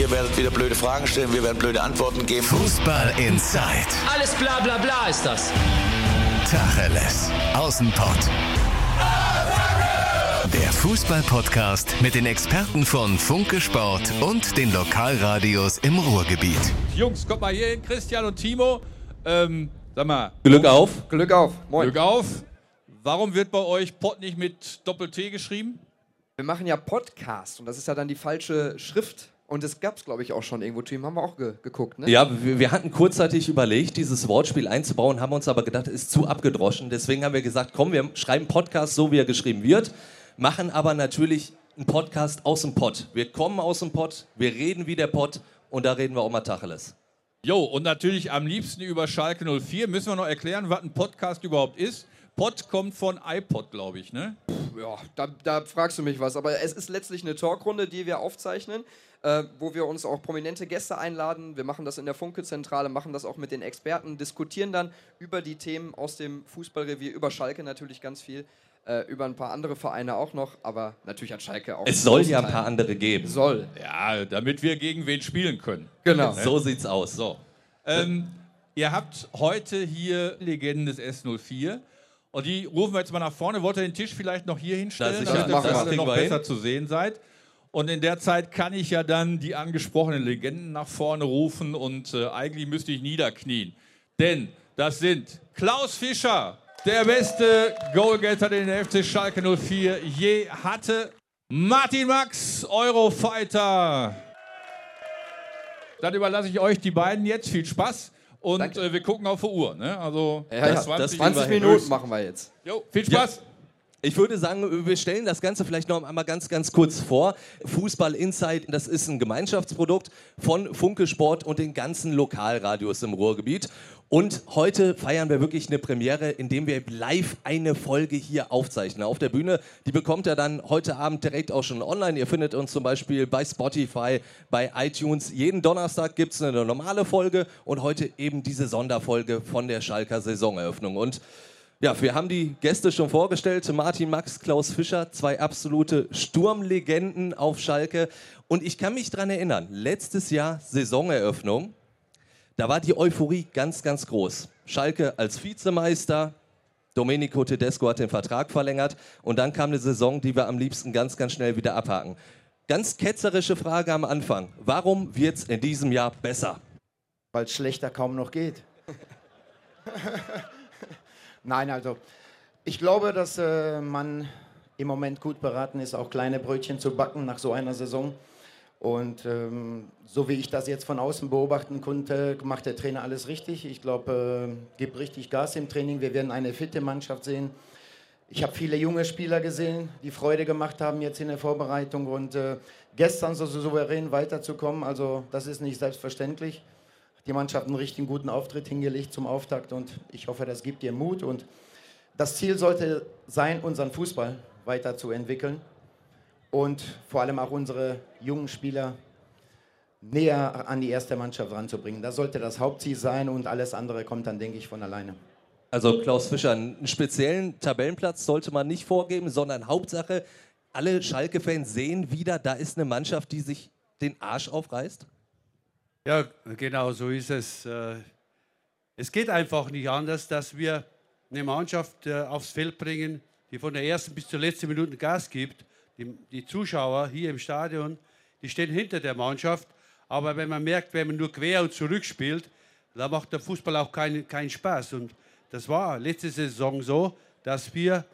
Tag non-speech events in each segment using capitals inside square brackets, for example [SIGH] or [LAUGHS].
Ihr werdet wieder blöde Fragen stellen, wir werden blöde Antworten geben. Fußball Inside. Alles bla bla bla ist das. Tacheles. Außenpott. Der Fußball-Podcast mit den Experten von Funke Sport und den Lokalradios im Ruhrgebiet. Jungs, kommt mal hier hin, Christian und Timo. Ähm, sag mal. Glück auf. Glück auf. Moin. Glück auf. Warum wird bei euch Pott nicht mit Doppel-T geschrieben? Wir machen ja Podcast und das ist ja dann die falsche Schrift. Und das gab es, glaube ich, auch schon irgendwo. Team haben wir auch ge geguckt, ne? Ja, wir, wir, hatten kurzzeitig überlegt, dieses Wortspiel einzubauen, haben uns aber gedacht, es ist zu abgedroschen. Deswegen haben wir gesagt, komm, wir schreiben Podcast so, wie er geschrieben wird, machen aber natürlich einen Podcast aus dem Pott. Wir kommen aus dem Pott, wir reden wie der Pott und da reden wir auch mal Tacheles. Jo, und natürlich am liebsten über Schalke 04. Müssen wir noch erklären, was ein Podcast überhaupt ist? Pod kommt von iPod, glaube ich, ne? Ja, da, da, fragst du mich was. Aber es ist letztlich eine Talkrunde, die wir aufzeichnen, äh, wo wir uns auch prominente Gäste einladen. Wir machen das in der Funke-Zentrale, machen das auch mit den Experten, diskutieren dann über die Themen aus dem Fußballrevier, über Schalke natürlich ganz viel. Äh, über ein paar andere Vereine auch noch, aber natürlich hat Schalke auch. Es soll ja ein paar andere geben. Soll. Ja, damit wir gegen wen spielen können. Genau. So sieht's aus. So. Ähm, ihr habt heute hier Legenden des S04. Und die rufen wir jetzt mal nach vorne. Wollt ihr den Tisch vielleicht noch hier hinstellen, das damit ihr alle noch besser hin. zu sehen seid? Und in der Zeit kann ich ja dann die angesprochenen Legenden nach vorne rufen und äh, eigentlich müsste ich niederknien. Denn das sind Klaus Fischer, der beste Goalgetter, den der FC Schalke 04 je hatte. Martin Max, Eurofighter. Dann überlasse ich euch die beiden jetzt. Viel Spaß. Und äh, wir gucken auf die Uhr. Ne? Also ja, ja, 20, 20 Minuten machen wir jetzt. Jo, viel Spaß. Ja. Ich würde sagen, wir stellen das Ganze vielleicht noch einmal ganz, ganz kurz vor. Fußball Insight, das ist ein Gemeinschaftsprodukt von Funke Sport und den ganzen Lokalradios im Ruhrgebiet. Und heute feiern wir wirklich eine Premiere, indem wir live eine Folge hier aufzeichnen. Auf der Bühne, die bekommt ihr dann heute Abend direkt auch schon online. Ihr findet uns zum Beispiel bei Spotify, bei iTunes. Jeden Donnerstag gibt es eine normale Folge und heute eben diese Sonderfolge von der Schalker Saisoneröffnung. Und ja, wir haben die Gäste schon vorgestellt. Martin Max, Klaus Fischer, zwei absolute Sturmlegenden auf Schalke. Und ich kann mich daran erinnern, letztes Jahr Saisoneröffnung, da war die Euphorie ganz, ganz groß. Schalke als Vizemeister, Domenico Tedesco hat den Vertrag verlängert und dann kam eine Saison, die wir am liebsten ganz, ganz schnell wieder abhaken. Ganz ketzerische Frage am Anfang. Warum wird es in diesem Jahr besser? Weil es schlechter kaum noch geht. [LAUGHS] Nein, also ich glaube, dass äh, man im Moment gut beraten ist, auch kleine Brötchen zu backen nach so einer Saison. Und ähm, so wie ich das jetzt von außen beobachten konnte, macht der Trainer alles richtig. Ich glaube, äh, gibt richtig Gas im Training. Wir werden eine fitte Mannschaft sehen. Ich habe viele junge Spieler gesehen, die Freude gemacht haben jetzt in der Vorbereitung und äh, gestern so souverän weiterzukommen, also das ist nicht selbstverständlich die Mannschaft einen richtig guten Auftritt hingelegt zum Auftakt und ich hoffe, das gibt ihr Mut. Und das Ziel sollte sein, unseren Fußball weiterzuentwickeln und vor allem auch unsere jungen Spieler näher an die erste Mannschaft ranzubringen. Das sollte das Hauptziel sein und alles andere kommt dann, denke ich, von alleine. Also Klaus Fischer, einen speziellen Tabellenplatz sollte man nicht vorgeben, sondern Hauptsache, alle Schalke-Fans sehen wieder, da ist eine Mannschaft, die sich den Arsch aufreißt? Ja, genau so ist es. Äh, es geht einfach nicht anders, dass wir eine Mannschaft äh, aufs Feld bringen, die von der ersten bis zur letzten Minute Gas gibt. Die, Zuschauer hier im Stadion, die stehen hinter der Mannschaft. Aber wenn man merkt, wenn man nur quer und zurück spielt, dann macht der Fußball auch keinen kein Spaß. Und das war letzte Saison so, dass wir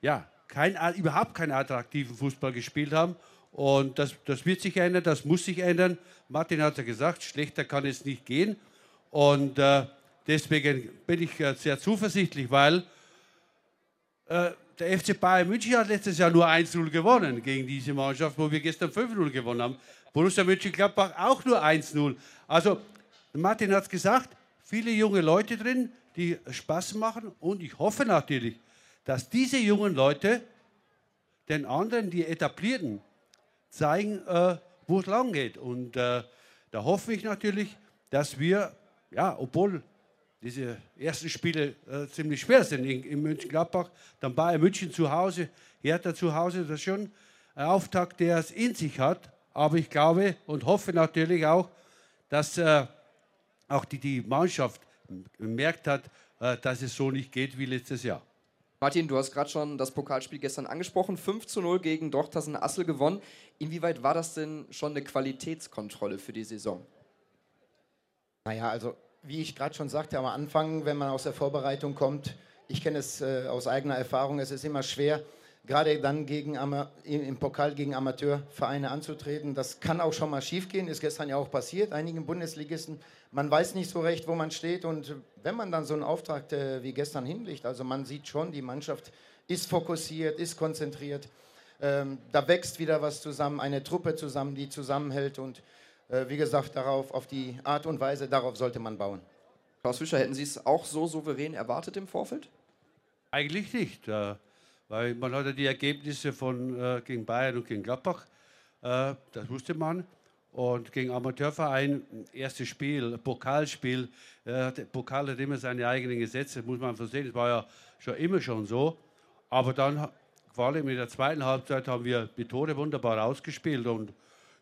ja, kein, überhaupt keinen attraktiven Fußball gespielt haben. Und das, das wird sich ändern, das muss sich ändern. Martin hat ja gesagt, schlechter kann es nicht gehen. Und äh, deswegen bin ich äh, sehr zuversichtlich, weil äh, der FC Bayern München hat letztes Jahr nur 1-0 gewonnen gegen diese Mannschaft, wo wir gestern 5-0 gewonnen haben. Borussia Mönchengladbach auch nur 1-0. Also, Martin hat es gesagt, viele junge Leute drin, die Spaß machen. Und ich hoffe natürlich, dass diese jungen Leute den anderen, die etablierten, zeigen, äh, wo es lang geht. Und äh, da hoffe ich natürlich, dass wir, ja, obwohl diese ersten Spiele äh, ziemlich schwer sind in, in München-Gladbach, dann Bayern München zu Hause, Hertha zu Hause, das ist schon ein Auftakt, der es in sich hat. Aber ich glaube und hoffe natürlich auch, dass äh, auch die, die Mannschaft gemerkt hat, äh, dass es so nicht geht wie letztes Jahr. Martin, du hast gerade schon das Pokalspiel gestern angesprochen. 5 zu 0 gegen Dortassen Assel gewonnen. Inwieweit war das denn schon eine Qualitätskontrolle für die Saison? Naja, also wie ich gerade schon sagte am Anfang, wenn man aus der Vorbereitung kommt, ich kenne es äh, aus eigener Erfahrung, es ist immer schwer, gerade dann gegen im Pokal gegen Amateurvereine anzutreten. Das kann auch schon mal schiefgehen, ist gestern ja auch passiert, einigen Bundesligisten. Man weiß nicht so recht, wo man steht und wenn man dann so einen Auftrag äh, wie gestern hinlegt, also man sieht schon, die Mannschaft ist fokussiert, ist konzentriert. Ähm, da wächst wieder was zusammen, eine Truppe zusammen, die zusammenhält und äh, wie gesagt, darauf, auf die Art und Weise, darauf sollte man bauen. Klaus Fischer, hätten Sie es auch so souverän erwartet im Vorfeld? Eigentlich nicht. Äh weil man hatte die Ergebnisse von äh, gegen Bayern und gegen Gladbach, äh, das wusste man. Und gegen Amateurverein, erstes Spiel, Pokalspiel, äh, Pokal hat immer seine eigenen Gesetze, muss man versehen. Das war ja schon immer schon so. Aber dann, vor allem in der zweiten Halbzeit, haben wir die Tore wunderbar ausgespielt. Und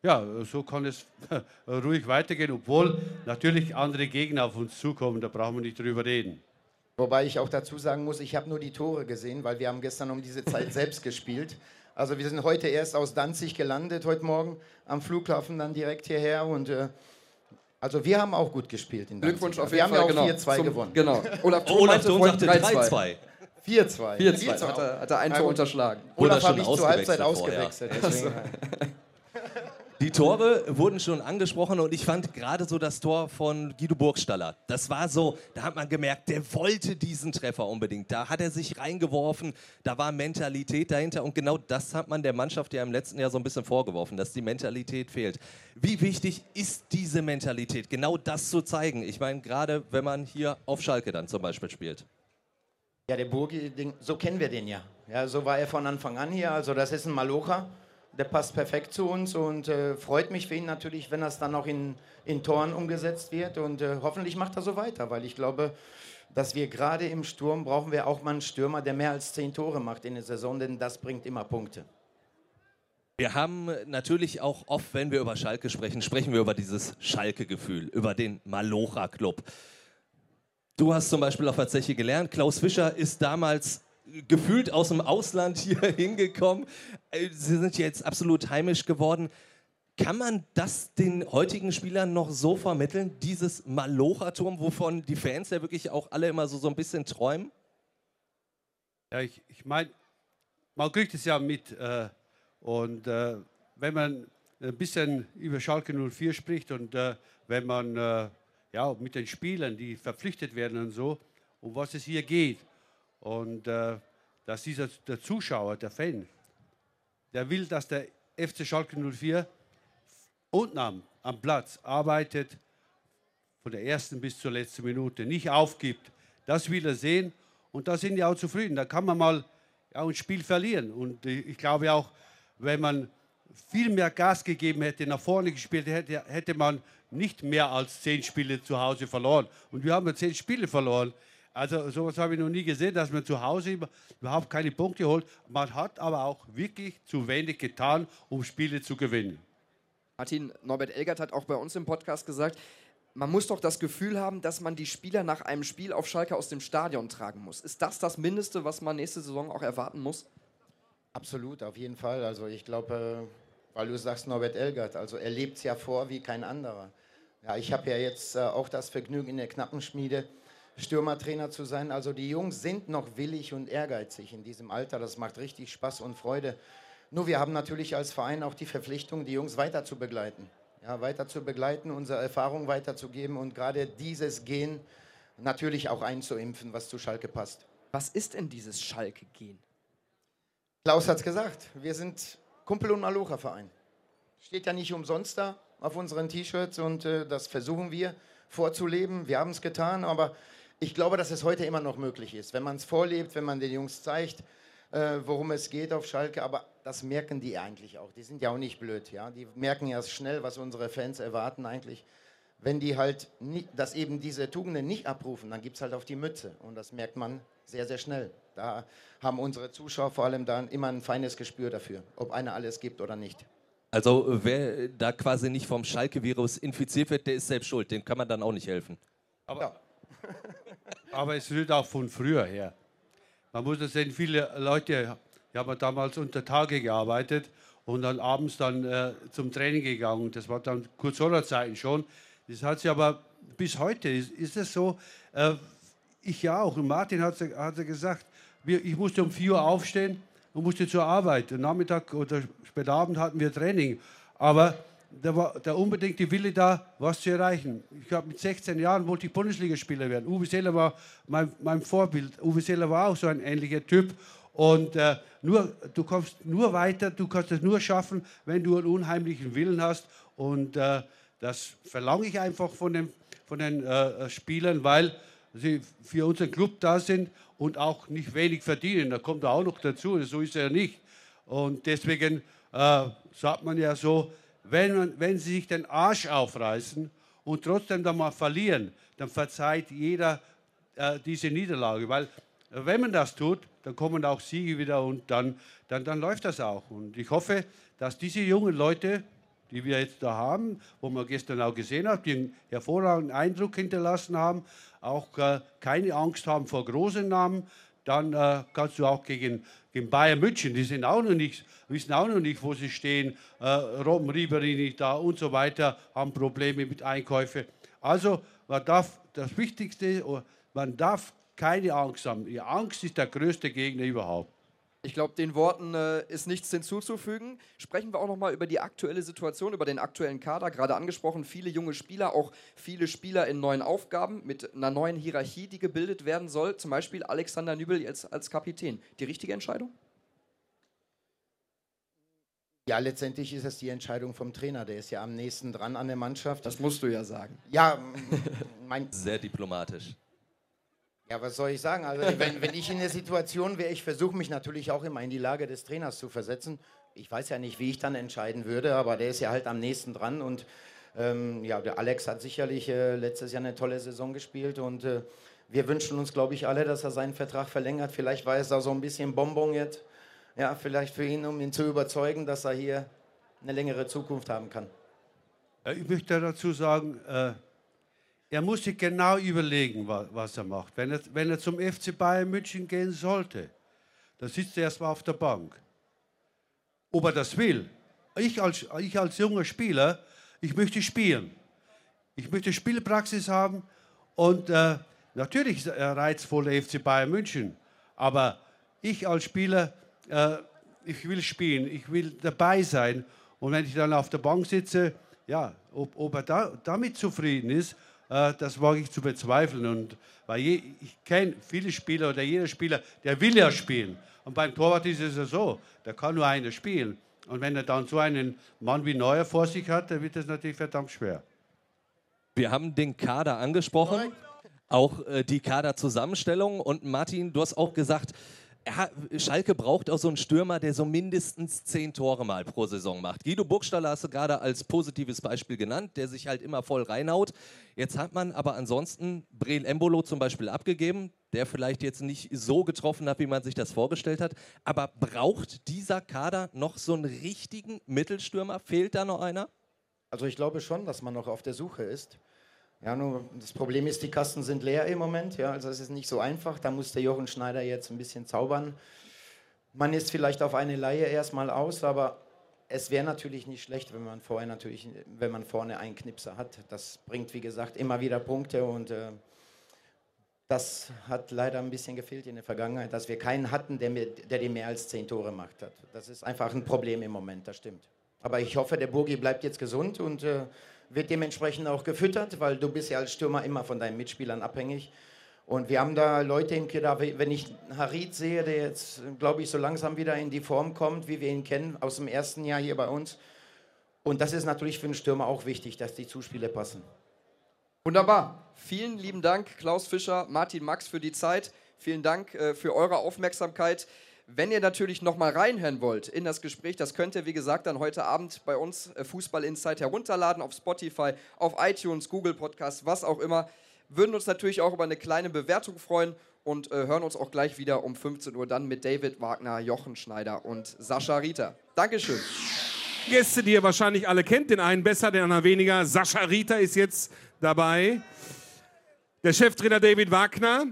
ja, so kann es [LAUGHS] ruhig weitergehen, obwohl natürlich andere Gegner auf uns zukommen, da brauchen wir nicht drüber reden. Wobei ich auch dazu sagen muss, ich habe nur die Tore gesehen, weil wir haben gestern um diese Zeit [LAUGHS] selbst gespielt. Also wir sind heute erst aus Danzig gelandet, heute Morgen am Flughafen dann direkt hierher und äh, also wir haben auch gut gespielt in Danzig. Glückwunsch auf jeden wir Fall. Wir haben ja auch 4-2 genau. gewonnen. Genau. Olaf Thon sagte 3-2. 4-2. 4-2 hat er, hat er ein Tor unterschlagen. Olaf habe ich zur Halbzeit ausgewechselt. [LAUGHS] Die Tore wurden schon angesprochen und ich fand gerade so das Tor von Guido Burgstaller. Das war so, da hat man gemerkt, der wollte diesen Treffer unbedingt. Da hat er sich reingeworfen, da war Mentalität dahinter und genau das hat man der Mannschaft ja im letzten Jahr so ein bisschen vorgeworfen, dass die Mentalität fehlt. Wie wichtig ist diese Mentalität, genau das zu zeigen? Ich meine, gerade wenn man hier auf Schalke dann zum Beispiel spielt. Ja, der Burgi, so kennen wir den ja. Ja, so war er von Anfang an hier. Also das ist ein Malocher der passt perfekt zu uns und äh, freut mich für ihn natürlich, wenn das dann auch in, in Toren umgesetzt wird und äh, hoffentlich macht er so weiter, weil ich glaube, dass wir gerade im Sturm brauchen wir auch mal einen Stürmer, der mehr als zehn Tore macht in der Saison, denn das bringt immer Punkte. Wir haben natürlich auch oft, wenn wir über Schalke sprechen, sprechen wir über dieses Schalke-Gefühl, über den Malocha-Club. Du hast zum Beispiel auf der Zeche gelernt, Klaus Fischer ist damals gefühlt aus dem Ausland hier [LAUGHS] hingekommen. Äh, sie sind jetzt absolut heimisch geworden. Kann man das den heutigen Spielern noch so vermitteln, dieses Malochaturm, wovon die Fans ja wirklich auch alle immer so, so ein bisschen träumen? Ja, ich, ich meine, man kriegt es ja mit. Äh, und äh, wenn man ein bisschen über Schalke 04 spricht und äh, wenn man äh, ja, mit den Spielern, die verpflichtet werden und so, um was es hier geht, und äh, dass dieser der Zuschauer, der Fan, der will, dass der FC Schalke 04 unten am, am Platz arbeitet, von der ersten bis zur letzten Minute, nicht aufgibt. Das will er sehen und da sind die auch zufrieden. Da kann man mal ja, ein Spiel verlieren. Und ich glaube auch, wenn man viel mehr Gas gegeben hätte, nach vorne gespielt hätte, hätte man nicht mehr als zehn Spiele zu Hause verloren. Und wir haben ja zehn Spiele verloren. Also sowas habe ich noch nie gesehen, dass man zu Hause überhaupt keine Punkte holt. Man hat aber auch wirklich zu wenig getan, um Spiele zu gewinnen. Martin Norbert Elgert hat auch bei uns im Podcast gesagt, man muss doch das Gefühl haben, dass man die Spieler nach einem Spiel auf Schalke aus dem Stadion tragen muss. Ist das das Mindeste, was man nächste Saison auch erwarten muss? Absolut, auf jeden Fall. Also ich glaube, äh, weil du sagst Norbert Elgert, also er lebt es ja vor wie kein anderer. Ja, ich habe ja jetzt äh, auch das Vergnügen in der Knappenschmiede Stürmertrainer zu sein. Also die Jungs sind noch willig und ehrgeizig in diesem Alter. Das macht richtig Spaß und Freude. Nur wir haben natürlich als Verein auch die Verpflichtung, die Jungs weiter zu begleiten. Ja, weiter zu begleiten, unsere Erfahrung weiterzugeben und gerade dieses Gen natürlich auch einzuimpfen, was zu Schalke passt. Was ist denn dieses Schalke-Gen? Klaus hat es gesagt, wir sind Kumpel- und Malocha-Verein. Steht ja nicht umsonst da auf unseren T-Shirts und äh, das versuchen wir vorzuleben. Wir haben es getan, aber ich glaube, dass es heute immer noch möglich ist, wenn man es vorlebt, wenn man den Jungs zeigt, äh, worum es geht auf Schalke. Aber das merken die eigentlich auch. Die sind ja auch nicht blöd. Ja? Die merken ja schnell, was unsere Fans erwarten eigentlich. Wenn die halt, nicht, dass eben diese Tugenden nicht abrufen, dann gibt es halt auf die Mütze. Und das merkt man sehr, sehr schnell. Da haben unsere Zuschauer vor allem dann immer ein feines Gespür dafür, ob einer alles gibt oder nicht. Also wer da quasi nicht vom Schalke-Virus infiziert wird, der ist selbst schuld. Dem kann man dann auch nicht helfen. Aber, [LAUGHS] aber es rührt auch von früher her. Man muss das sehen, viele Leute haben damals unter Tage gearbeitet und dann abends dann äh, zum Training gegangen. Das war dann kurz vor Zeiten schon. Das hat sich aber bis heute, ist, es so, äh, ich ja auch. Und Martin hat, hat gesagt, wir, ich musste um 4 Uhr aufstehen und musste zur Arbeit. Und Nachmittag oder später Abend hatten wir Training. Aber da war der unbedingte Wille da, was zu erreichen. Ich habe mit 16 Jahren wollte ich Bundesligaspieler werden. Uwe Seeler war mein, mein Vorbild. Uwe Seeler war auch so ein ähnlicher Typ. Und äh, nur, du kommst nur weiter, du kannst es nur schaffen, wenn du einen unheimlichen Willen hast. Und äh, das verlange ich einfach von den, von den äh, Spielern, weil sie für unseren Club da sind und auch nicht wenig verdienen. Da kommt auch noch dazu, so ist er ja nicht. Und deswegen äh, sagt man ja so, wenn, wenn sie sich den Arsch aufreißen und trotzdem dann mal verlieren, dann verzeiht jeder äh, diese Niederlage. Weil äh, wenn man das tut, dann kommen auch Siege wieder und dann, dann, dann läuft das auch. Und ich hoffe, dass diese jungen Leute, die wir jetzt da haben, wo man gestern auch gesehen hat, die einen hervorragenden Eindruck hinterlassen haben, auch äh, keine Angst haben vor großen Namen, dann äh, kannst du auch gegen, gegen Bayern München, die sind auch noch nicht, wissen auch noch nicht, wo sie stehen, äh, Robben Ribery nicht da und so weiter, haben Probleme mit Einkäufen. Also man darf das Wichtigste, man darf keine Angst haben. Die Angst ist der größte Gegner überhaupt. Ich glaube, den Worten äh, ist nichts hinzuzufügen. Sprechen wir auch noch mal über die aktuelle Situation, über den aktuellen Kader. Gerade angesprochen, viele junge Spieler, auch viele Spieler in neuen Aufgaben mit einer neuen Hierarchie, die gebildet werden soll. Zum Beispiel Alexander Nübel jetzt als Kapitän. Die richtige Entscheidung? Ja, letztendlich ist es die Entscheidung vom Trainer. Der ist ja am nächsten dran an der Mannschaft. Das musst du ja sagen. Ja, [LAUGHS] mein. Sehr diplomatisch. Ja, was soll ich sagen? Also, [LAUGHS] wenn, wenn ich in der Situation wäre, ich versuche mich natürlich auch immer in die Lage des Trainers zu versetzen. Ich weiß ja nicht, wie ich dann entscheiden würde, aber der ist ja halt am nächsten dran. Und ähm, ja, der Alex hat sicherlich äh, letztes Jahr eine tolle Saison gespielt und äh, wir wünschen uns, glaube ich, alle, dass er seinen Vertrag verlängert. Vielleicht war es da so ein bisschen Bonbon jetzt. Ja, vielleicht für ihn, um ihn zu überzeugen, dass er hier eine längere Zukunft haben kann. Ich möchte dazu sagen, äh er muss sich genau überlegen, was er macht. Wenn er, wenn er zum FC Bayern München gehen sollte, dann sitzt er erstmal auf der Bank. Ob er das will. Ich als, ich als junger Spieler, ich möchte spielen. Ich möchte Spielpraxis haben und äh, natürlich ist er reizvoll der FC Bayern München. Aber ich als Spieler, äh, ich will spielen, ich will dabei sein. Und wenn ich dann auf der Bank sitze, ja, ob, ob er da, damit zufrieden ist, das wage ich zu bezweifeln. Und weil je, ich kenne viele Spieler oder jeder Spieler, der will ja spielen. Und beim Torwart ist es ja so, da kann nur einer spielen. Und wenn er dann so einen Mann wie Neuer vor sich hat, dann wird das natürlich verdammt schwer. Wir haben den Kader angesprochen, auch äh, die Kaderzusammenstellung. Und Martin, du hast auch gesagt, ja, Schalke braucht auch so einen Stürmer, der so mindestens zehn Tore mal pro Saison macht. Guido Burgstaller hast du gerade als positives Beispiel genannt, der sich halt immer voll reinhaut. Jetzt hat man aber ansonsten Breel Embolo zum Beispiel abgegeben, der vielleicht jetzt nicht so getroffen hat, wie man sich das vorgestellt hat. Aber braucht dieser Kader noch so einen richtigen Mittelstürmer? Fehlt da noch einer? Also ich glaube schon, dass man noch auf der Suche ist. Ja, nur das Problem ist, die Kasten sind leer im Moment. Ja, also es ist nicht so einfach. Da muss der Jochen Schneider jetzt ein bisschen zaubern. Man ist vielleicht auf eine Laie erstmal aus, aber es wäre natürlich nicht schlecht, wenn man vorher natürlich, wenn man vorne einen Knipser hat. Das bringt, wie gesagt, immer wieder Punkte und äh, das hat leider ein bisschen gefehlt in der Vergangenheit, dass wir keinen hatten, der, mir, der dir mehr als zehn Tore gemacht hat. Das ist einfach ein Problem im Moment, das stimmt. Aber ich hoffe, der Burgi bleibt jetzt gesund und äh, wird dementsprechend auch gefüttert, weil du bist ja als Stürmer immer von deinen Mitspielern abhängig. Und wir haben da Leute im Kader, wenn ich Harit sehe, der jetzt, glaube ich, so langsam wieder in die Form kommt, wie wir ihn kennen, aus dem ersten Jahr hier bei uns. Und das ist natürlich für einen Stürmer auch wichtig, dass die Zuspiele passen. Wunderbar. Vielen lieben Dank, Klaus Fischer, Martin Max, für die Zeit. Vielen Dank äh, für eure Aufmerksamkeit. Wenn ihr natürlich noch mal reinhören wollt in das Gespräch, das könnt ihr, wie gesagt, dann heute Abend bei uns äh, Fußball Insight herunterladen auf Spotify, auf iTunes, Google Podcast, was auch immer. Würden uns natürlich auch über eine kleine Bewertung freuen und äh, hören uns auch gleich wieder um 15 Uhr dann mit David Wagner, Jochen Schneider und Sascha Rieter. Dankeschön. Gäste, die ihr wahrscheinlich alle kennt. Den einen besser, den anderen weniger. Sascha Rita ist jetzt dabei. Der Cheftrainer David Wagner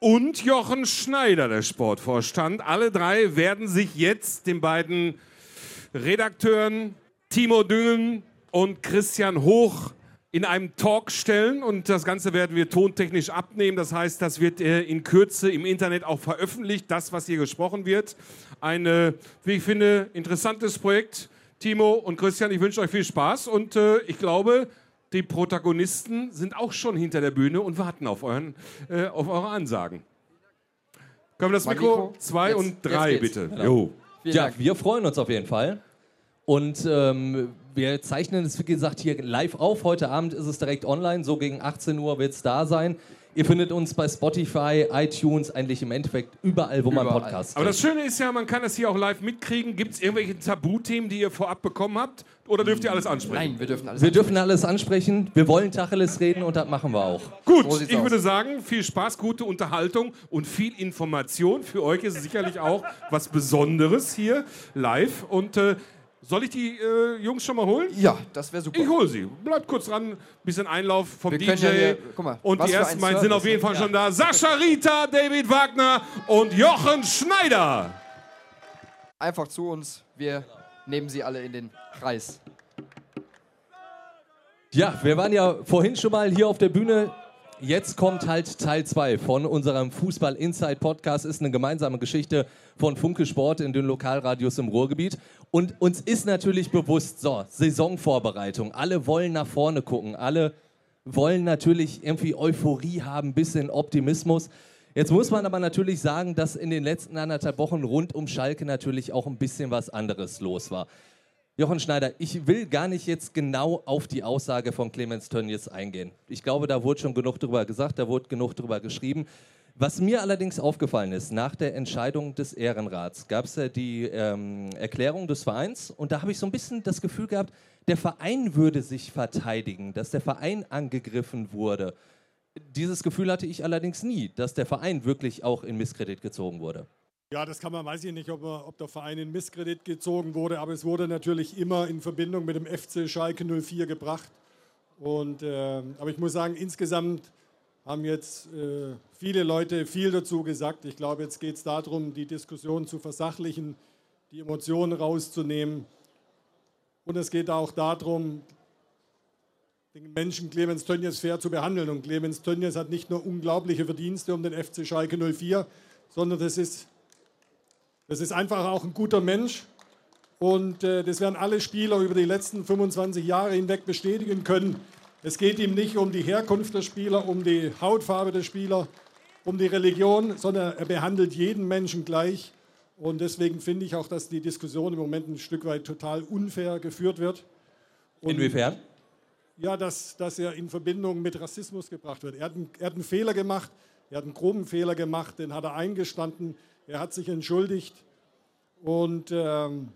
und Jochen Schneider, der Sportvorstand. Alle drei werden sich jetzt den beiden Redakteuren Timo Düngen und Christian Hoch in einem Talk stellen und das Ganze werden wir tontechnisch abnehmen. Das heißt, das wird äh, in Kürze im Internet auch veröffentlicht, das, was hier gesprochen wird. Ein, äh, wie ich finde, interessantes Projekt. Timo und Christian, ich wünsche euch viel Spaß und äh, ich glaube, die Protagonisten sind auch schon hinter der Bühne und warten auf, euren, äh, auf eure Ansagen. Können wir das Mikro 2 und 3 bitte? Genau. Jo. Ja, wir freuen uns auf jeden Fall. Und ähm, wir zeichnen es, wie gesagt, hier live auf. Heute Abend ist es direkt online. So gegen 18 Uhr wird es da sein. Ihr findet uns bei Spotify, iTunes, eigentlich im Endeffekt überall, wo man Podcasts Aber das Schöne ist ja, man kann das hier auch live mitkriegen. Gibt es irgendwelche Tabuthemen, die ihr vorab bekommen habt? Oder dürft ihr alles ansprechen? Nein, wir dürfen alles Wir dürfen alles ansprechen. Wir wollen Tacheles reden und das machen wir auch. Gut, So ich aus. würde sagen, viel Spaß, gute Unterhaltung und viel Information. Für euch ist es sicherlich auch was Besonderes hier live. Und äh, soll ich die äh, Jungs schon mal holen? Ja, das wäre super. Ich hole sie. Bleibt kurz dran. Bisschen Einlauf vom Wir DJ. können ja hier- guck mal, und die ersten beiden sind auf jeden ne? Fall schon da. Sascha Rita, David Wagner und Jochen Schneider. Einfach zu uns. Wir nehmen sie alle in den Kreis. Ja, wir waren ja vorhin schon mal hier auf der Bühne. Jetzt kommt halt Teil 2 von unserem Fußball Inside Podcast. Ist eine gemeinsame Geschichte von Funke Sport in den Lokalradios im Ruhrgebiet. Und uns ist natürlich bewusst, so, Saisonvorbereitung. Alle wollen nach vorne gucken. Alle wollen natürlich irgendwie Euphorie haben, bisschen Optimismus. Jetzt muss man aber natürlich sagen, dass in den letzten anderthalb Wochen rund um Schalke natürlich auch ein bisschen was anderes los war. Jochen Schneider, ich will gar nicht jetzt genau auf die Aussage von Clemens Tönnies eingehen. Ich glaube, da wurde schon genug drüber gesagt, da wurde genug drüber geschrieben. Was mir allerdings aufgefallen ist, nach der Entscheidung des Ehrenrats gab es ja die ähm, Erklärung des Vereins und da habe ich so ein bisschen das Gefühl gehabt, der Verein würde sich verteidigen, dass der Verein angegriffen wurde. Dieses Gefühl hatte ich allerdings nie, dass der Verein wirklich auch in Misskredit gezogen wurde. Ja, das kann man, weiß ich nicht, ob, ob der Verein in Misskredit gezogen wurde, aber es wurde natürlich immer in Verbindung mit dem FC Schalke 04 gebracht. Und, äh, aber ich muss sagen, insgesamt haben jetzt äh, viele Leute viel dazu gesagt. Ich glaube, jetzt geht es darum, die Diskussion zu versachlichen, die Emotionen rauszunehmen. Und es geht auch darum, den Menschen Clemens Tönnies fair zu behandeln. Und Clemens Tönnies hat nicht nur unglaubliche Verdienste um den FC Schalke 04, sondern das ist das ist einfach auch ein guter Mensch. Und äh, das werden alle Spieler über die letzten 25 Jahre hinweg bestätigen können. Es geht ihm nicht um die Herkunft der Spieler, um die Hautfarbe der Spieler, um die Religion, sondern er behandelt jeden Menschen gleich. Und deswegen finde ich auch, dass die Diskussion im Moment ein Stück weit total unfair geführt wird. Und Inwiefern? ja, dass, dass er in Verbindung mit Rassismus gebracht wird. Er hat, einen, er hat einen Fehler gemacht, er hat einen groben Fehler gemacht, den hat er eingestanden, er hat sich entschuldigt und ähm,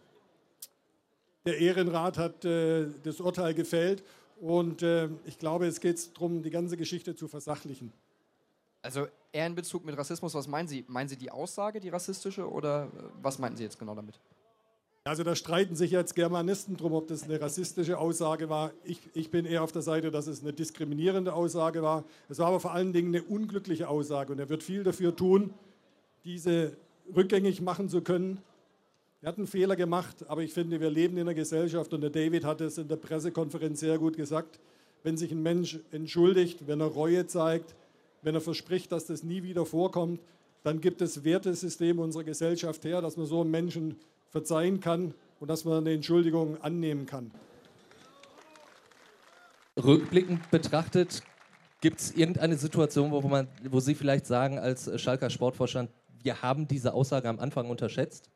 der Ehrenrat hat äh, das Urteil gefällt. Und äh, ich glaube, es geht darum, die ganze Geschichte zu versachlichen. Also eher in Bezug mit Rassismus, was meinen Sie? Meinen Sie die Aussage, die rassistische, oder äh, was meinten Sie jetzt genau damit? Also da streiten sich jetzt Germanisten drum, ob das eine rassistische Aussage war. Ich, ich bin eher auf der Seite, dass es eine diskriminierende Aussage war. Es war aber vor allen Dingen eine unglückliche Aussage und er wird viel dafür tun, diese rückgängig machen zu können. Er hat einen Fehler gemacht, aber ich finde, wir leben in einer Gesellschaft und der David hat es in der Pressekonferenz sehr gut gesagt. Wenn sich ein Mensch entschuldigt, wenn er Reue zeigt, wenn er verspricht, dass das nie wieder vorkommt, dann gibt es Wertesystem unserer Gesellschaft her, dass man so einem Menschen verzeihen kann und dass man eine Entschuldigung annehmen kann. Rückblickend betrachtet, gibt es irgendeine Situation, wo, man, wo Sie vielleicht sagen, als Schalker Sportvorstand, wir haben diese Aussage am Anfang unterschätzt?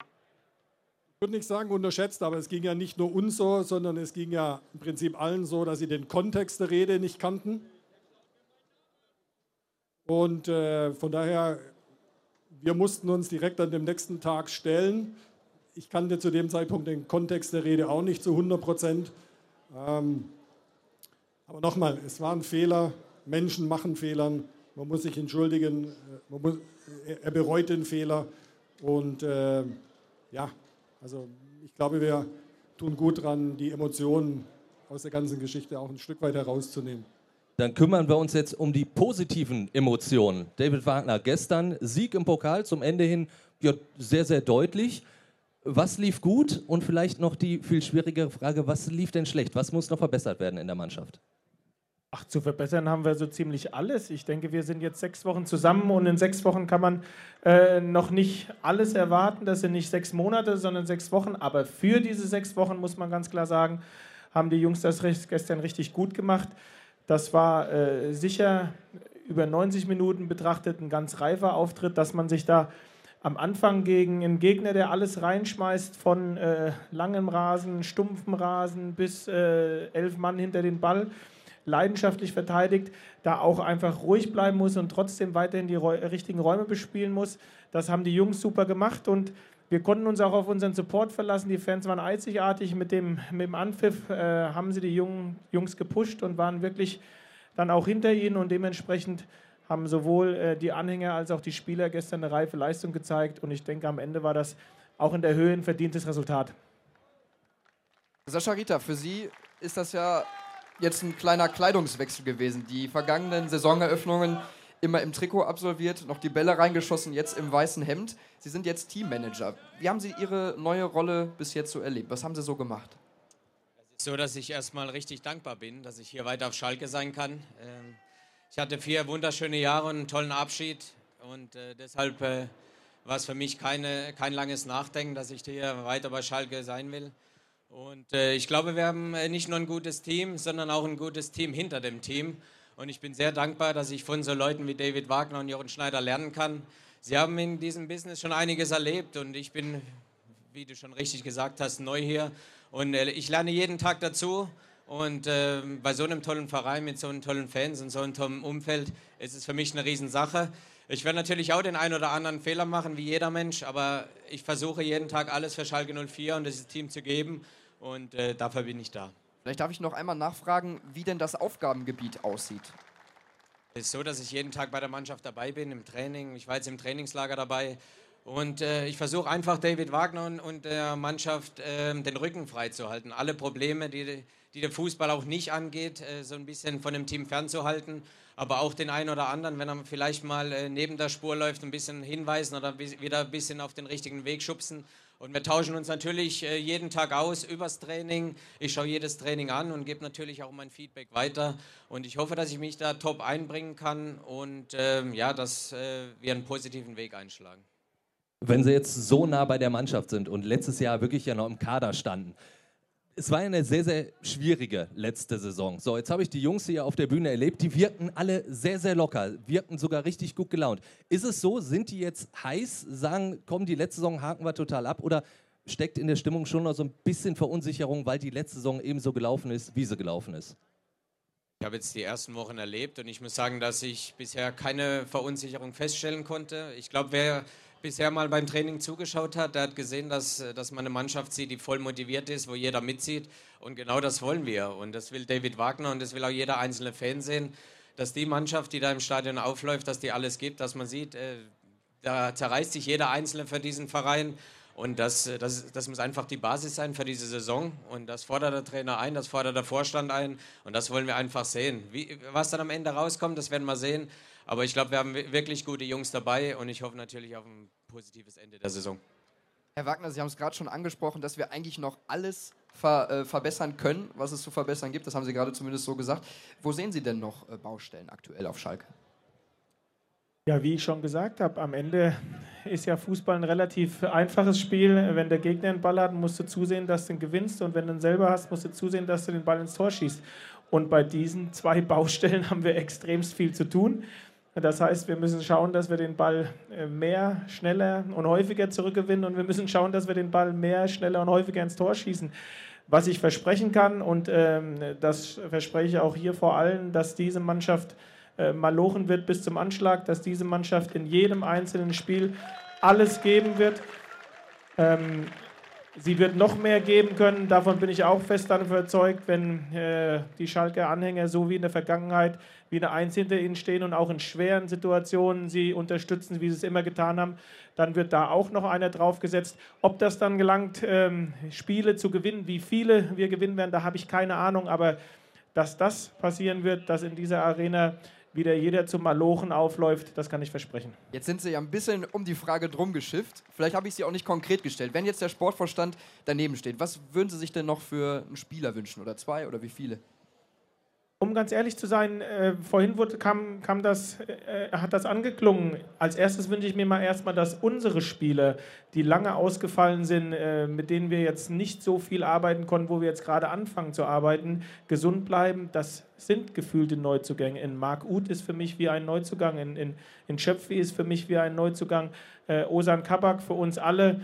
Ich würde nicht sagen unterschätzt, aber es ging ja nicht nur uns so, sondern es ging ja im Prinzip allen so, dass sie den Kontext der Rede nicht kannten. Und äh, von daher, wir mussten uns direkt an dem nächsten Tag stellen. Ich kannte zu dem Zeitpunkt den Kontext der Rede auch nicht zu 100 Prozent. Ähm, aber nochmal, es war ein Fehler. Menschen machen Fehlern. Man muss sich entschuldigen. Äh, muss, er, er bereut den Fehler. Und äh, ja, also ich glaube, wir tun gut dran, die Emotionen aus der ganzen Geschichte auch ein Stück weit herauszunehmen. Dann kümmern wir uns jetzt um die positiven Emotionen. David Wagner, gestern Sieg im Pokal, zum Ende hin ja, sehr, sehr deutlich. Was lief gut und vielleicht noch die viel schwierigere Frage, was lief denn schlecht? Was muss noch verbessert werden in der Mannschaft? Ach, zu verbessern haben wir so ziemlich alles. Ich denke, wir sind jetzt sechs Wochen zusammen und in sechs Wochen kann man äh, noch nicht alles erwarten. Das sind nicht sechs Monate, sondern sechs Wochen. Aber für diese sechs Wochen muss man ganz klar sagen, haben die Jungs das gestern richtig gut gemacht. Das war äh, sicher über 90 Minuten betrachtet ein ganz reifer Auftritt, dass man sich da am Anfang gegen einen Gegner, der alles reinschmeißt, von äh, langem Rasen, stumpfem Rasen bis äh, elf Mann hinter den Ball, leidenschaftlich verteidigt, da auch einfach ruhig bleiben muss und trotzdem weiterhin die richtigen Räume bespielen muss. Das haben die Jungs super gemacht und wir konnten uns auch auf unseren Support verlassen. Die Fans waren einzigartig. Mit dem, mit dem Anpfiff äh, haben sie die jungen Jungs gepusht und waren wirklich dann auch hinter ihnen und dementsprechend haben sowohl äh, die Anhänger als auch die Spieler gestern eine reife Leistung gezeigt und ich denke, am Ende war das auch in der Höhe ein verdientes Resultat. Sascha Rita, für Sie ist das ja jetzt ein kleiner Kleidungswechsel gewesen. Die vergangenen Saisoneröffnungen immer im Trikot absolviert, noch die Bälle reingeschossen, jetzt im weißen Hemd. Sie sind jetzt Teammanager. Wie haben Sie Ihre neue Rolle bis jetzt so erlebt? Was haben Sie so gemacht? Es ist so, dass ich erstmal richtig dankbar bin, dass ich hier weiter auf Schalke sein kann. Ähm, ich hatte vier wunderschöne Jahre und einen tollen Abschied und äh, deshalb äh, war es für mich keine, kein langes Nachdenken, dass ich hier weiter bei Schalke sein will. Und äh, ich glaube, wir haben äh, nicht nur ein gutes Team, sondern auch ein gutes Team hinter dem Team. Und ich bin sehr dankbar, dass ich von so Leuten wie David Wagner und Jochen Schneider lernen kann. Sie haben in diesem Business schon einiges erlebt und ich bin, wie du schon richtig gesagt hast, neu hier. Und äh, ich lerne jeden Tag dazu. Und äh, bei so einem tollen Verein mit so einem tollen Fans und so einem tollen Umfeld ist es für mich eine Riesensache. Ich werde natürlich auch den einen oder anderen Fehler machen, wie jeder Mensch, aber ich versuche jeden Tag alles für Schalke 04 und dieses Team zu geben und äh, dafür bin ich da. Vielleicht darf ich noch einmal nachfragen, wie denn das Aufgabengebiet aussieht. Es ist so, dass ich jeden Tag bei der Mannschaft dabei bin, im Training. Ich war jetzt im Trainingslager dabei. Und äh, ich versuche einfach David Wagner und, und der Mannschaft äh, den Rücken freizuhalten. Alle Probleme, die, die der Fußball auch nicht angeht, äh, so ein bisschen von dem Team fernzuhalten. Aber auch den einen oder anderen, wenn er vielleicht mal äh, neben der Spur läuft, ein bisschen hinweisen oder wieder ein bisschen auf den richtigen Weg schubsen. Und wir tauschen uns natürlich äh, jeden Tag aus übers Training. Ich schaue jedes Training an und gebe natürlich auch mein Feedback weiter. Und ich hoffe, dass ich mich da top einbringen kann und ähm, ja, dass äh, wir einen positiven Weg einschlagen. Wenn Sie jetzt so nah bei der Mannschaft sind und letztes Jahr wirklich ja noch im Kader standen, es war eine sehr, sehr schwierige letzte Saison. So, jetzt habe ich die Jungs hier auf der Bühne erlebt. Die wirkten alle sehr, sehr locker, wirkten sogar richtig gut gelaunt. Ist es so? Sind die jetzt heiß? Sagen, komm, die letzte Saison haken wir total ab? Oder steckt in der Stimmung schon noch so ein bisschen Verunsicherung, weil die letzte Saison ebenso gelaufen ist, wie sie gelaufen ist? Ich habe jetzt die ersten Wochen erlebt und ich muss sagen, dass ich bisher keine Verunsicherung feststellen konnte. Ich glaube, wer bisher mal beim Training zugeschaut hat, der hat gesehen, dass, dass man eine Mannschaft sieht, die voll motiviert ist, wo jeder mitzieht. Und genau das wollen wir. Und das will David Wagner und das will auch jeder einzelne Fan sehen, dass die Mannschaft, die da im Stadion aufläuft, dass die alles gibt, dass man sieht, äh, da zerreißt sich jeder Einzelne für diesen Verein. Und das, das, das muss einfach die Basis sein für diese Saison. Und das fordert der Trainer ein, das fordert der Vorstand ein. Und das wollen wir einfach sehen. Wie, was dann am Ende rauskommt, das werden wir sehen. Aber ich glaube, wir haben wirklich gute Jungs dabei und ich hoffe natürlich auf ein positives Ende der Saison. Herr Wagner, Sie haben es gerade schon angesprochen, dass wir eigentlich noch alles ver, äh, verbessern können, was es zu verbessern gibt. Das haben Sie gerade zumindest so gesagt. Wo sehen Sie denn noch äh, Baustellen aktuell auf Schalke? Ja, wie ich schon gesagt habe, am Ende ist ja Fußball ein relativ einfaches Spiel. Wenn der Gegner einen Ball hat, musst du zusehen, dass du ihn gewinnst. Und wenn du ihn selber hast, musst du zusehen, dass du den Ball ins Tor schießt. Und bei diesen zwei [LAUGHS] Baustellen haben wir extremst viel zu tun. Das heißt, wir müssen schauen, dass wir den Ball äh, mehr, schneller und häufiger zurückgewinnen und wir müssen schauen, dass wir den Ball mehr, schneller und häufiger ins Tor schießen. Was ich versprechen kann, und ähm, das verspreche ich auch hier vor allem, dass diese Mannschaft äh, malochen wird bis zum Anschlag, dass diese Mannschaft in jedem einzelnen Spiel alles geben wird. Ähm, Sie wird noch mehr geben können, davon bin ich auch fest dann überzeugt, wenn äh, die Schalker Anhänger so wie in der Vergangenheit wieder eins hinter ihnen stehen und auch in schweren Situationen sie unterstützen, wie sie es immer getan haben, dann wird da auch noch einer draufgesetzt. Ob das dann gelangt, ähm, Spiele zu gewinnen, wie viele wir gewinnen werden, da habe ich keine Ahnung, aber dass das passieren wird, dass in dieser Arena wieder jeder zum Malochen aufläuft, das kann ich versprechen. Jetzt sind Sie ja ein bisschen um die Frage drum geschifft. Vielleicht habe ich sie auch nicht konkret gestellt. Wenn jetzt der Sportvorstand daneben steht, was würden Sie sich denn noch für einen Spieler wünschen? Oder zwei oder wie viele? Um ganz ehrlich zu sein, äh, vorhin wurde, kam, kam das, äh, hat das angeklungen. Als erstes wünsche ich mir mal erstmal, dass unsere Spieler, die lange ausgefallen sind, äh, mit denen wir jetzt nicht so viel arbeiten konnten, wo wir jetzt gerade anfangen zu arbeiten, gesund bleiben. Das sind gefühlte Neuzugänge. In Marc Uth ist für mich wie ein Neuzugang, in, in, in Schöpfi ist für mich wie ein Neuzugang, äh, Osan Kabak für uns alle.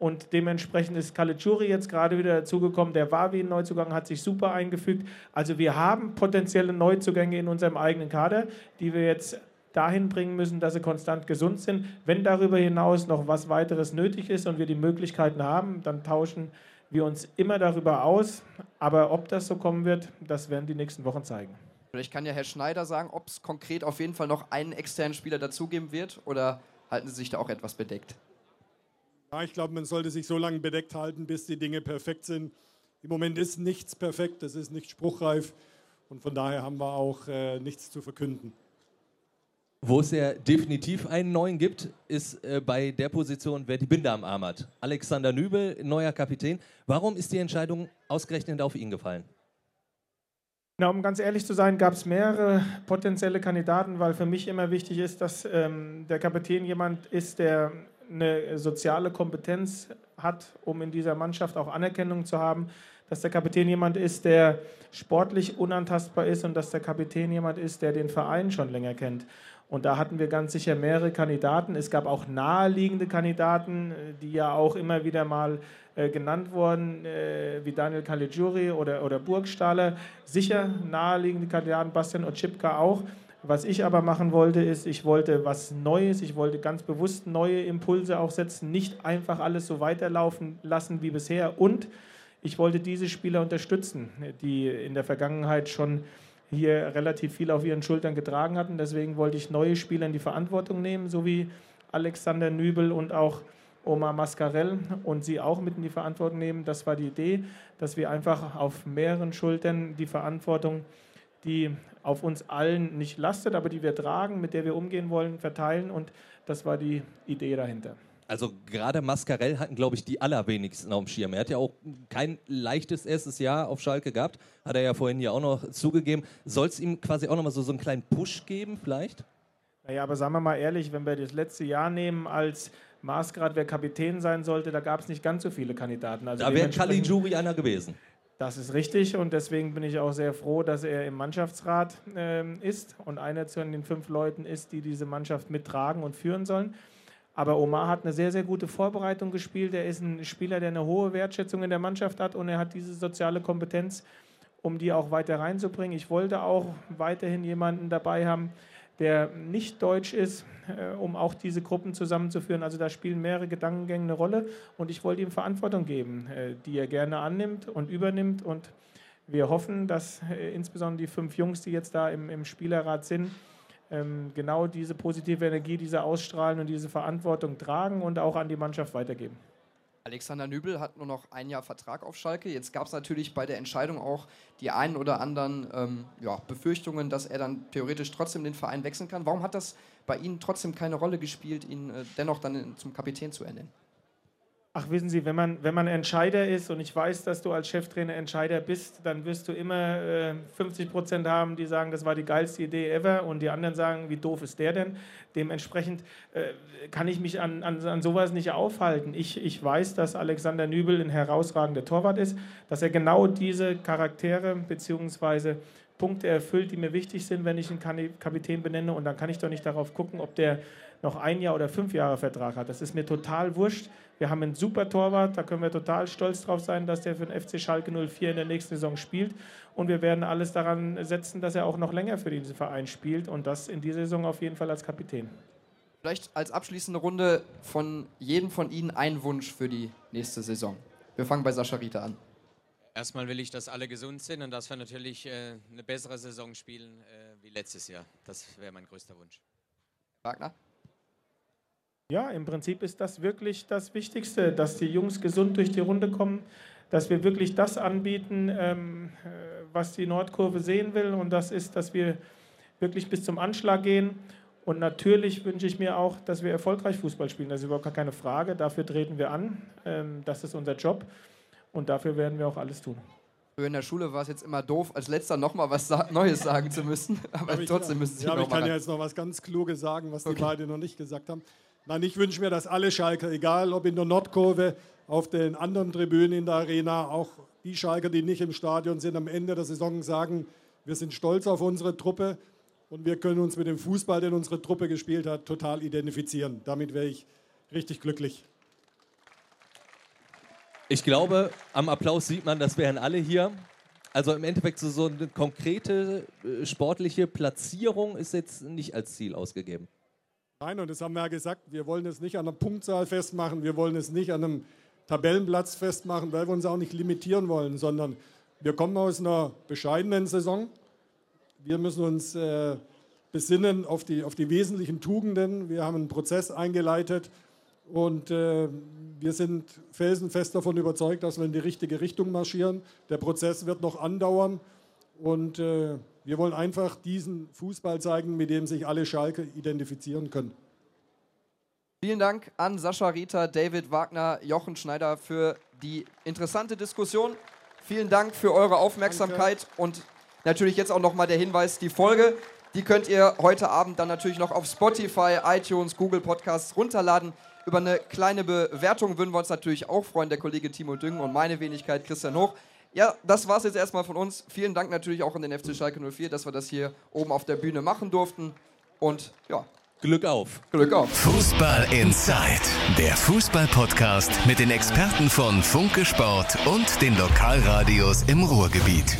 Und dementsprechend ist Caligiuri jetzt gerade wieder dazugekommen. Der war wie ein Neuzugang, hat sich super eingefügt. Also wir haben potenzielle Neuzugänge in unserem eigenen Kader, die wir jetzt dahin bringen müssen, dass sie konstant gesund sind. Wenn darüber hinaus noch was weiteres nötig ist und wir die Möglichkeiten haben, dann tauschen wir uns immer darüber aus. Aber ob das so kommen wird, das werden die nächsten Wochen zeigen. Vielleicht kann ja Herr Schneider sagen, ob es konkret auf jeden Fall noch einen externen Spieler dazugeben wird oder halten Sie sich da auch etwas bedeckt? Ja, ich glaube, man sollte sich so lange bedeckt halten, bis die Dinge perfekt sind. Im Moment ist nichts perfekt, es ist nicht spruchreif und von daher haben wir auch äh, nichts zu verkünden. Wo es ja definitiv einen neuen gibt, ist äh, bei der Position, wer die Binde am Arm hat. Alexander Nübel, neuer Kapitän. Warum ist die Entscheidung ausgerechnet auf ihn gefallen? Na, um ganz ehrlich zu sein, gab es mehrere potenzielle Kandidaten, weil für mich immer wichtig ist, dass ähm, der Kapitän jemand ist, der eine soziale Kompetenz hat, um in dieser Mannschaft auch Anerkennung zu haben, dass der Kapitän jemand ist, der sportlich unantastbar ist und dass der Kapitän jemand ist, der den Verein schon länger kennt. Und da hatten wir ganz sicher mehrere Kandidaten. Es gab auch naheliegende Kandidaten, die ja auch immer wieder mal äh, genannt wurden, äh, wie Daniel Caligiuri oder, oder Burgstaller. Sicher naheliegende Kandidaten, Bastian Otschipka auch. Was ich aber machen wollte, ist, ich wollte was Neues, ich wollte ganz bewusst neue Impulse auch setzen, nicht einfach alles so weiterlaufen lassen wie bisher. Und ich wollte diese Spieler unterstützen, die in der Vergangenheit schon hier relativ viel auf ihren Schultern getragen hatten. Deswegen wollte ich neue Spieler in die Verantwortung nehmen, so wie Alexander Nübel und auch Omar Mascarell und sie auch mit in die Verantwortung nehmen. Das war die Idee, dass wir einfach auf mehreren Schultern die Verantwortung die auf uns allen nicht lastet, aber die wir tragen, mit der wir umgehen wollen, verteilen. Und das war die Idee dahinter. Also gerade Mascarell hatten, glaube ich, die allerwenigsten auf dem Schirm. Er hat ja auch kein leichtes erstes Jahr auf Schalke gehabt. Hat er ja vorhin ja auch noch zugegeben. Soll es ihm quasi auch nochmal so, so einen kleinen Push geben vielleicht? Naja, aber sagen wir mal ehrlich, wenn wir das letzte Jahr nehmen als Maßgrad, wer Kapitän sein sollte, da gab es nicht ganz so viele Kandidaten. Also da wäre Caligiuri einer gewesen. Das ist richtig und deswegen bin ich auch sehr froh, dass er im Mannschaftsrat äh, ist und einer von den fünf Leuten ist, die diese Mannschaft mittragen und führen sollen. Aber Omar hat eine sehr, sehr gute Vorbereitung gespielt. Er ist ein Spieler, der eine hohe Wertschätzung in der Mannschaft hat und er hat diese soziale Kompetenz, um die auch weiter reinzubringen. Ich wollte auch weiterhin jemanden dabei haben, der nicht deutsch ist, äh, um auch diese Gruppen zusammenzuführen. Also da spielen mehrere Gedankengänge eine Rolle und ich wollte ihm Verantwortung geben, äh, die er gerne annimmt und übernimmt und wir hoffen, dass äh, insbesondere die fünf Jungs, die jetzt da im, im Spielerrat sind, ähm, genau diese positive Energie, diese Ausstrahlen und diese Verantwortung tragen und auch an die Mannschaft weitergeben. Alexander Nübel hat nur noch ein Jahr Vertrag auf Schalke. Jetzt gab es natürlich bei der Entscheidung auch die einen oder anderen ähm, ja, Befürchtungen, dass er dann theoretisch trotzdem den Verein wechseln kann. Warum hat das bei Ihnen trotzdem keine Rolle gespielt, ihn äh, dennoch dann in, zum Kapitän zu ernennen? Ach, wissen Sie, wenn man, wenn man Entscheider ist und ich weiß, dass du als Cheftrainer Entscheider bist, dann wirst du immer äh, 50 Prozent haben, die sagen, das war die geilste Idee ever und die anderen sagen, wie doof ist der denn? Dementsprechend äh, kann ich mich an, an, an sowas nicht aufhalten. Ich, ich weiß, dass Alexander Nübel ein herausragender Torwart ist, dass er genau diese Charaktere bzw. Punkte erfüllt, die mir wichtig sind, wenn ich einen Kapitän benenne und dann kann ich doch nicht darauf gucken, ob der noch ein Jahr oder fünf Jahre Vertrag hat. Das ist mir total wurscht. Wir haben einen super Torwart, da können wir total stolz drauf sein, dass der für den FC Schalke 04 in der nächsten Saison spielt. Und wir werden alles daran setzen, dass er auch noch länger für diesen Verein spielt und das in dieser Saison auf jeden Fall als Kapitän. Vielleicht als abschließende Runde von jedem von Ihnen ein Wunsch für die nächste Saison. Wir fangen bei Sascha Rita an. Erstmal will ich, dass alle gesund sind und dass wir natürlich äh, eine bessere Saison spielen äh, wie letztes Jahr. Das wäre mein größter Wunsch. Wagner? Ja, im Prinzip ist das wirklich das Wichtigste, dass die Jungs gesund durch die Runde kommen, dass wir wirklich das anbieten, ähm, äh, was die Nordkurve sehen will. Und das ist, dass wir wirklich bis zum Anschlag gehen. Und natürlich wünsche ich mir auch, dass wir erfolgreich Fußball spielen. Das ist überhaupt gar keine Frage. Dafür treten wir an. Ähm, das ist unser Job. Und dafür werden wir auch alles tun. In der Schule war es jetzt immer doof, als letzter nochmal was sa Neues sagen zu müssen. [LAUGHS] Aber Aber ich- trotzdem müssen Sie ja, aber ich kann ja jetzt noch was ganz Kluges sagen, was Okay. die beiden noch nicht gesagt haben. Nein, ich wünsche mir, dass alle Schalker, egal ob in der Nordkurve, auf den anderen Tribünen in der Arena, auch die Schalker, die nicht im Stadion sind, am Ende der Saison sagen, wir sind stolz auf unsere Truppe und wir können uns mit dem Fußball, den unsere Truppe gespielt hat, total identifizieren. Damit wäre ich richtig glücklich. Ich glaube, am Applaus sieht man, das wären alle hier. Also im Endeffekt so, so eine konkrete äh, sportliche Platzierung ist jetzt nicht als Ziel ausgegeben. Nein, und das haben wir ja gesagt, wir wollen es nicht an einer Punktzahl festmachen, wir wollen es nicht an einem Tabellenplatz festmachen, weil wir uns auch nicht limitieren wollen, sondern wir kommen aus einer bescheidenen Saison. Wir müssen uns äh, besinnen auf die, auf die wesentlichen Tugenden. Wir haben einen Prozess eingeleitet und äh, wir sind felsenfest davon überzeugt, dass wir in die richtige Richtung marschieren. Der Prozess wird noch andauern und äh, wir wollen einfach diesen Fußball zeigen, mit dem sich alle Schalke identifizieren können. Vielen Dank an Sascha Rita, David Wagner, Jochen Schneider für die interessante Diskussion. Vielen Dank für eure Aufmerksamkeit und natürlich jetzt auch nochmal der Hinweis, die Folge, die könnt ihr heute Abend dann natürlich noch auf Spotify, iTunes, Google Podcasts runterladen. Über eine kleine Bewertung würden wir uns natürlich auch freuen, der Kollege Timo Düngen und meine Wenigkeit Christian Hoch. Ja, das war's jetzt erstmal von uns. Vielen Dank natürlich auch an den FC Schalke 04, dass wir das hier oben auf der Bühne machen durften. Und ja, Glück auf. Glück auf. Fußball Inside, der Fußball-Podcast mit den Experten von Funke Sport und den Lokalradios im Ruhrgebiet.